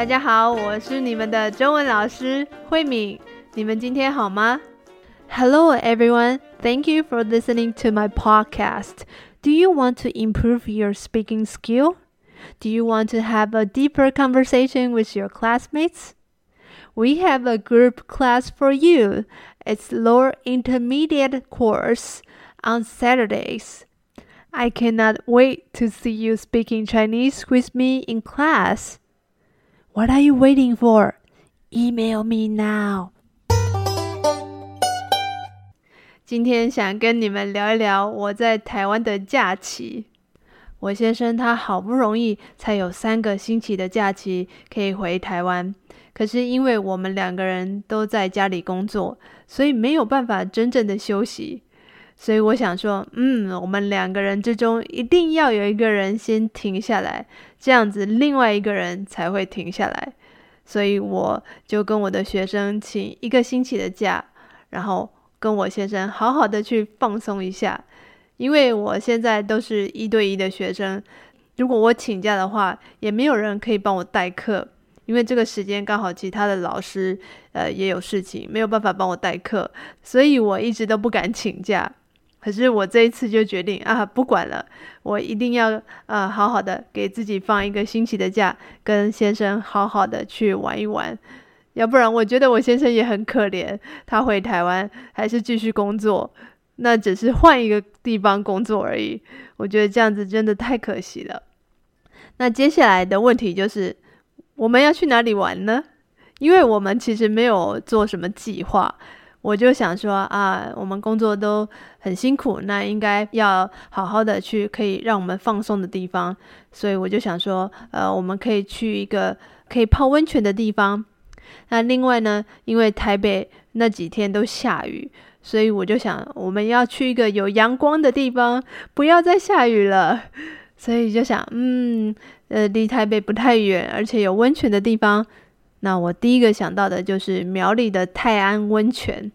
大家好，我是你们的中文老师慧敏。你们今天好吗？Hello everyone, thank you for listening to my podcast. Do you want to improve your speaking skill? Do you want to have a deeper conversation with your classmates? We have a group class for you. It's lower intermediate course on Saturdays. I cannot wait to see you speaking Chinese with me in class. What are you waiting for? Email me now. 今天想跟你们聊一聊我在台湾的假期。我先生他好不容易才有三个星期的假期可以回台湾，可是因为我们两个人都在家里工作，所以没有办法真正的休息。所以我想说，嗯，我们两个人之中一定要有一个人先停下来，这样子另外一个人才会停下来。所以我就跟我的学生请一个星期的假，然后跟我先生好好的去放松一下。因为我现在都是一对一的学生，如果我请假的话，也没有人可以帮我代课，因为这个时间刚好其他的老师呃也有事情，没有办法帮我代课，所以我一直都不敢请假。可是我这一次就决定啊，不管了，我一定要呃好好的给自己放一个星期的假，跟先生好好的去玩一玩。要不然，我觉得我先生也很可怜，他回台湾还是继续工作，那只是换一个地方工作而已。我觉得这样子真的太可惜了。那接下来的问题就是，我们要去哪里玩呢？因为我们其实没有做什么计划。我就想说啊，我们工作都很辛苦，那应该要好好的去可以让我们放松的地方。所以我就想说，呃，我们可以去一个可以泡温泉的地方。那另外呢，因为台北那几天都下雨，所以我就想我们要去一个有阳光的地方，不要再下雨了。所以就想，嗯，呃，离台北不太远，而且有温泉的地方。那我第一个想到的就是苗栗的泰安温泉。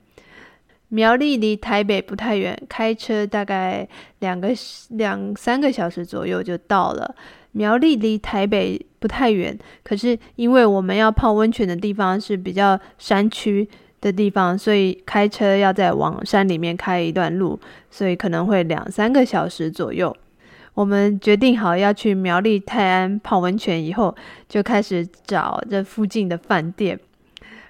苗栗离台北不太远，开车大概两个两三个小时左右就到了。苗栗离台北不太远，可是因为我们要泡温泉的地方是比较山区的地方，所以开车要再往山里面开一段路，所以可能会两三个小时左右。我们决定好要去苗栗泰安泡温泉以后，就开始找这附近的饭店。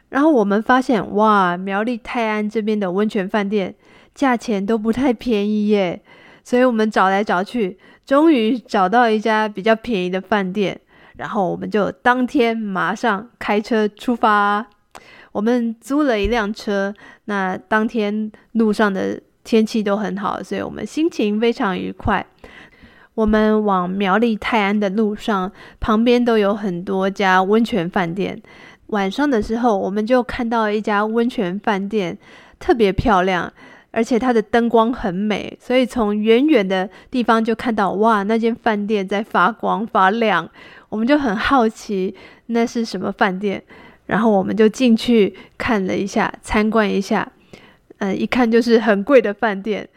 然后我们发现，哇，苗栗泰安这边的温泉饭店价钱都不太便宜耶。所以我们找来找去，终于找到一家比较便宜的饭店。然后我们就当天马上开车出发。我们租了一辆车，那当天路上的天气都很好，所以我们心情非常愉快。我们往苗栗泰安的路上，旁边都有很多家温泉饭店。晚上的时候，我们就看到一家温泉饭店，特别漂亮，而且它的灯光很美，所以从远远的地方就看到，哇，那间饭店在发光发亮。我们就很好奇，那是什么饭店？然后我们就进去看了一下，参观一下。嗯、一看就是很贵的饭店。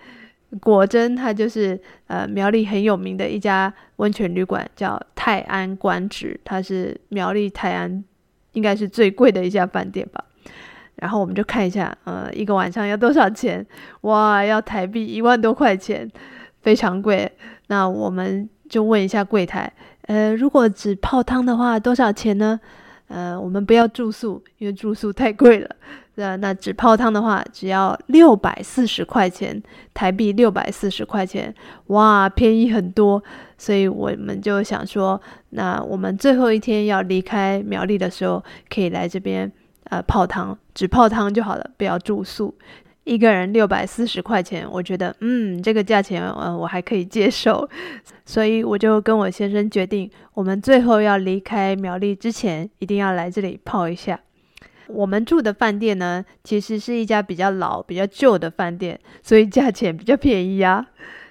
果真，它就是呃苗栗很有名的一家温泉旅馆，叫泰安观止，它是苗栗泰安应该是最贵的一家饭店吧。然后我们就看一下，呃，一个晚上要多少钱？哇，要台币一万多块钱，非常贵。那我们就问一下柜台，呃，如果只泡汤的话，多少钱呢？呃，我们不要住宿，因为住宿太贵了。那那只泡汤的话，只要六百四十块钱台币，六百四十块钱，哇，便宜很多。所以我们就想说，那我们最后一天要离开苗栗的时候，可以来这边呃泡汤，只泡汤就好了，不要住宿。一个人六百四十块钱，我觉得嗯，这个价钱呃我还可以接受，所以我就跟我先生决定，我们最后要离开苗栗之前，一定要来这里泡一下。我们住的饭店呢，其实是一家比较老、比较旧的饭店，所以价钱比较便宜啊。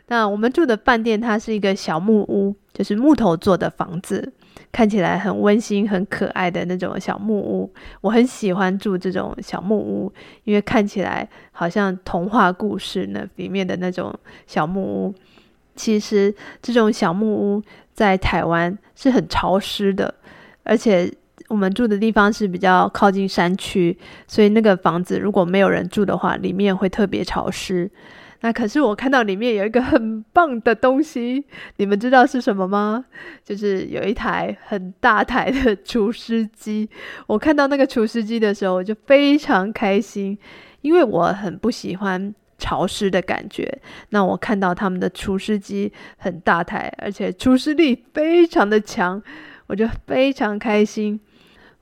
那我们住的饭店，它是一个小木屋，就是木头做的房子。看起来很温馨、很可爱的那种小木屋，我很喜欢住这种小木屋，因为看起来好像童话故事那里面的那种小木屋。其实这种小木屋在台湾是很潮湿的，而且我们住的地方是比较靠近山区，所以那个房子如果没有人住的话，里面会特别潮湿。那可是我看到里面有一个很棒的东西，你们知道是什么吗？就是有一台很大台的除湿机。我看到那个除湿机的时候，我就非常开心，因为我很不喜欢潮湿的感觉。那我看到他们的除湿机很大台，而且除湿力非常的强，我就非常开心。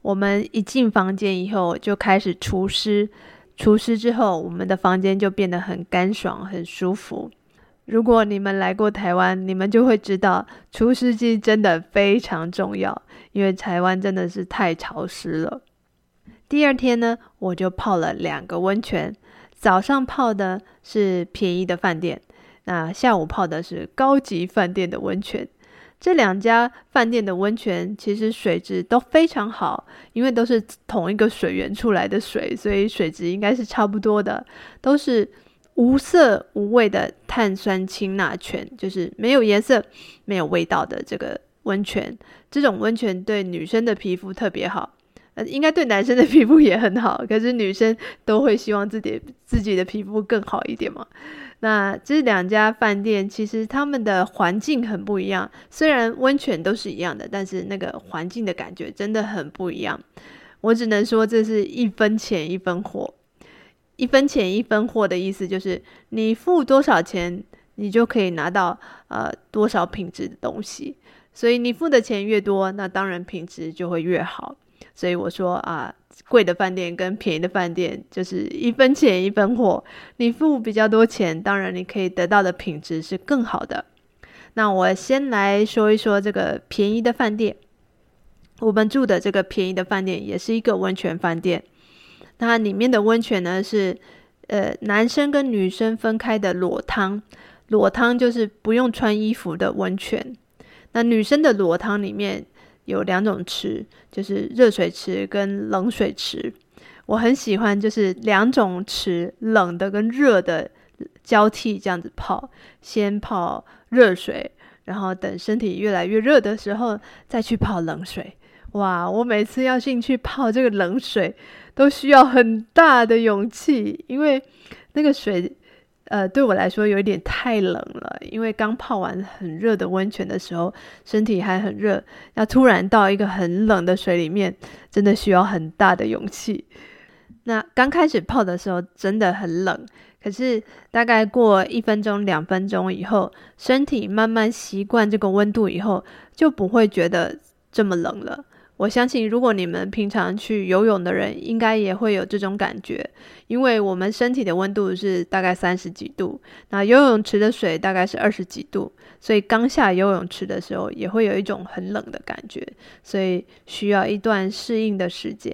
我们一进房间以后就开始除湿。除湿之后，我们的房间就变得很干爽、很舒服。如果你们来过台湾，你们就会知道除湿机真的非常重要，因为台湾真的是太潮湿了。第二天呢，我就泡了两个温泉，早上泡的是便宜的饭店，那下午泡的是高级饭店的温泉。这两家饭店的温泉其实水质都非常好，因为都是同一个水源出来的水，所以水质应该是差不多的。都是无色无味的碳酸氢钠泉，就是没有颜色、没有味道的这个温泉。这种温泉对女生的皮肤特别好，应该对男生的皮肤也很好，可是女生都会希望自己自己的皮肤更好一点嘛。那这两家饭店其实他们的环境很不一样，虽然温泉都是一样的，但是那个环境的感觉真的很不一样。我只能说这是一分钱一分货，一分钱一分货的意思就是你付多少钱，你就可以拿到呃多少品质的东西。所以你付的钱越多，那当然品质就会越好。所以我说啊。贵的饭店跟便宜的饭店就是一分钱一分货，你付比较多钱，当然你可以得到的品质是更好的。那我先来说一说这个便宜的饭店。我们住的这个便宜的饭店也是一个温泉饭店，它里面的温泉呢是呃男生跟女生分开的裸汤，裸汤就是不用穿衣服的温泉。那女生的裸汤里面。有两种池，就是热水池跟冷水池。我很喜欢，就是两种池，冷的跟热的交替这样子泡。先泡热水，然后等身体越来越热的时候，再去泡冷水。哇，我每次要进去泡这个冷水，都需要很大的勇气，因为那个水。呃，对我来说有一点太冷了，因为刚泡完很热的温泉的时候，身体还很热，要突然到一个很冷的水里面，真的需要很大的勇气。那刚开始泡的时候真的很冷，可是大概过一分钟、两分钟以后，身体慢慢习惯这个温度以后，就不会觉得这么冷了。我相信，如果你们平常去游泳的人，应该也会有这种感觉，因为我们身体的温度是大概三十几度，那游泳池的水大概是二十几度，所以刚下游泳池的时候也会有一种很冷的感觉，所以需要一段适应的时间。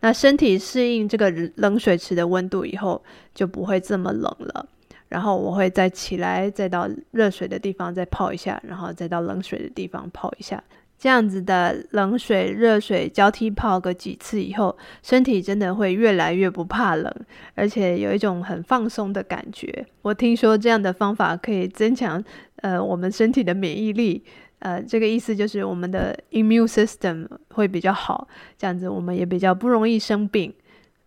那身体适应这个冷水池的温度以后，就不会这么冷了。然后我会再起来，再到热水的地方再泡一下，然后再到冷水的地方泡一下。这样子的冷水、热水交替泡个几次以后，身体真的会越来越不怕冷，而且有一种很放松的感觉。我听说这样的方法可以增强呃我们身体的免疫力，呃，这个意思就是我们的 immune system 会比较好，这样子我们也比较不容易生病。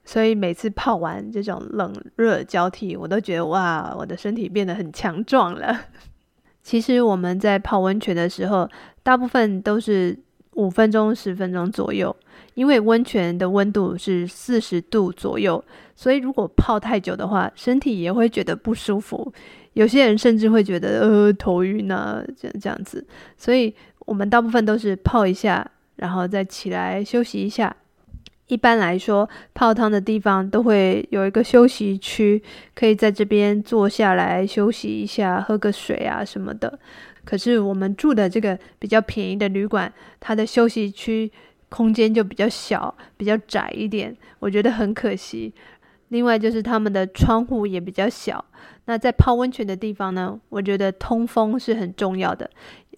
所以每次泡完这种冷热交替，我都觉得哇，我的身体变得很强壮了。其实我们在泡温泉的时候，大部分都是五分钟、十分钟左右，因为温泉的温度是四十度左右，所以如果泡太久的话，身体也会觉得不舒服。有些人甚至会觉得呃头晕啊，这样这样子。所以我们大部分都是泡一下，然后再起来休息一下。一般来说，泡汤的地方都会有一个休息区，可以在这边坐下来休息一下，喝个水啊什么的。可是我们住的这个比较便宜的旅馆，它的休息区空间就比较小，比较窄一点，我觉得很可惜。另外就是他们的窗户也比较小。那在泡温泉的地方呢，我觉得通风是很重要的。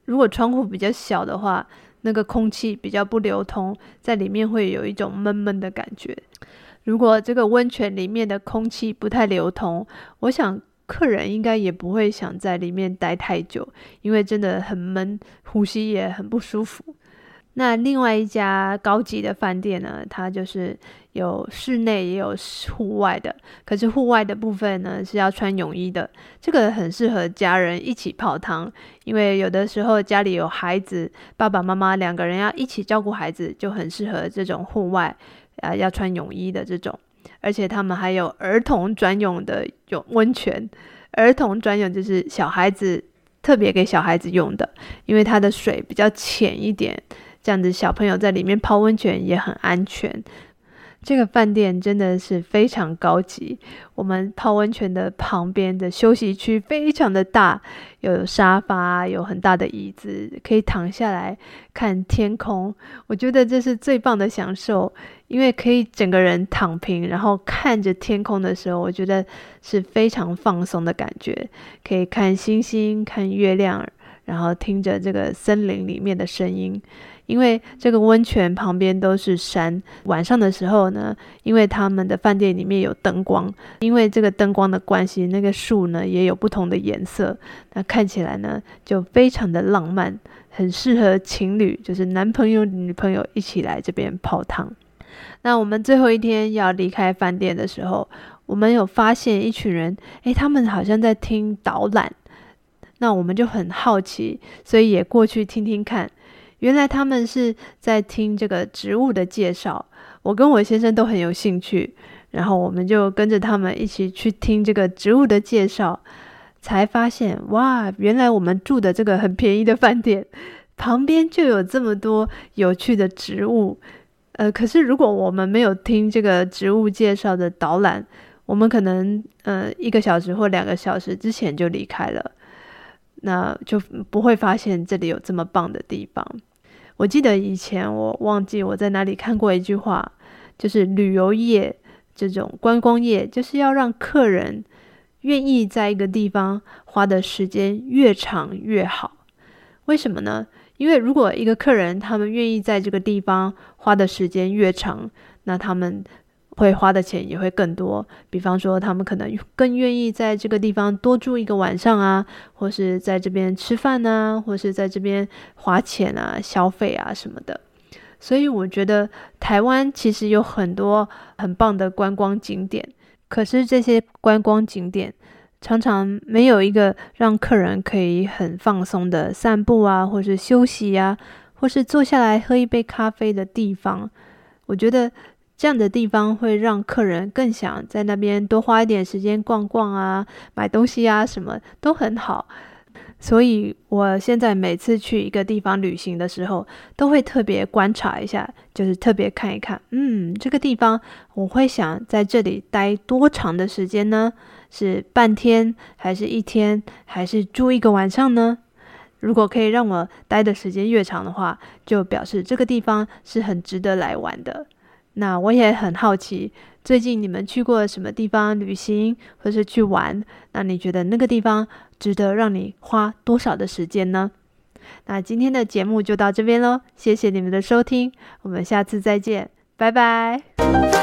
如果窗户比较小的话，那个空气比较不流通，在里面会有一种闷闷的感觉。如果这个温泉里面的空气不太流通，我想客人应该也不会想在里面待太久，因为真的很闷，呼吸也很不舒服。那另外一家高级的饭店呢，它就是有室内也有户外的，可是户外的部分呢是要穿泳衣的。这个很适合家人一起泡汤，因为有的时候家里有孩子，爸爸妈妈两个人要一起照顾孩子，就很适合这种户外啊要穿泳衣的这种。而且他们还有儿童专用的泳温泉，儿童专用就是小孩子特别给小孩子用的，因为它的水比较浅一点。这样子，小朋友在里面泡温泉也很安全。这个饭店真的是非常高级。我们泡温泉的旁边的休息区非常的大，有沙发，有很大的椅子，可以躺下来看天空。我觉得这是最棒的享受，因为可以整个人躺平，然后看着天空的时候，我觉得是非常放松的感觉。可以看星星，看月亮，然后听着这个森林里面的声音。因为这个温泉旁边都是山，晚上的时候呢，因为他们的饭店里面有灯光，因为这个灯光的关系，那个树呢也有不同的颜色，那看起来呢就非常的浪漫，很适合情侣，就是男朋友女朋友一起来这边泡汤。那我们最后一天要离开饭店的时候，我们有发现一群人，诶，他们好像在听导览，那我们就很好奇，所以也过去听听看。原来他们是在听这个植物的介绍，我跟我先生都很有兴趣，然后我们就跟着他们一起去听这个植物的介绍，才发现哇，原来我们住的这个很便宜的饭店旁边就有这么多有趣的植物，呃，可是如果我们没有听这个植物介绍的导览，我们可能呃一个小时或两个小时之前就离开了，那就不会发现这里有这么棒的地方。我记得以前我忘记我在哪里看过一句话，就是旅游业这种观光业，就是要让客人愿意在一个地方花的时间越长越好。为什么呢？因为如果一个客人他们愿意在这个地方花的时间越长，那他们。会花的钱也会更多，比方说他们可能更愿意在这个地方多住一个晚上啊，或是在这边吃饭啊，或是在这边花钱啊、消费啊什么的。所以我觉得台湾其实有很多很棒的观光景点，可是这些观光景点常常没有一个让客人可以很放松的散步啊，或是休息啊，或是坐下来喝一杯咖啡的地方。我觉得。这样的地方会让客人更想在那边多花一点时间逛逛啊，买东西啊，什么都很好。所以我现在每次去一个地方旅行的时候，都会特别观察一下，就是特别看一看，嗯，这个地方我会想在这里待多长的时间呢？是半天，还是一天，还是住一个晚上呢？如果可以让我待的时间越长的话，就表示这个地方是很值得来玩的。那我也很好奇，最近你们去过什么地方旅行，或是去玩？那你觉得那个地方值得让你花多少的时间呢？那今天的节目就到这边喽，谢谢你们的收听，我们下次再见，拜拜。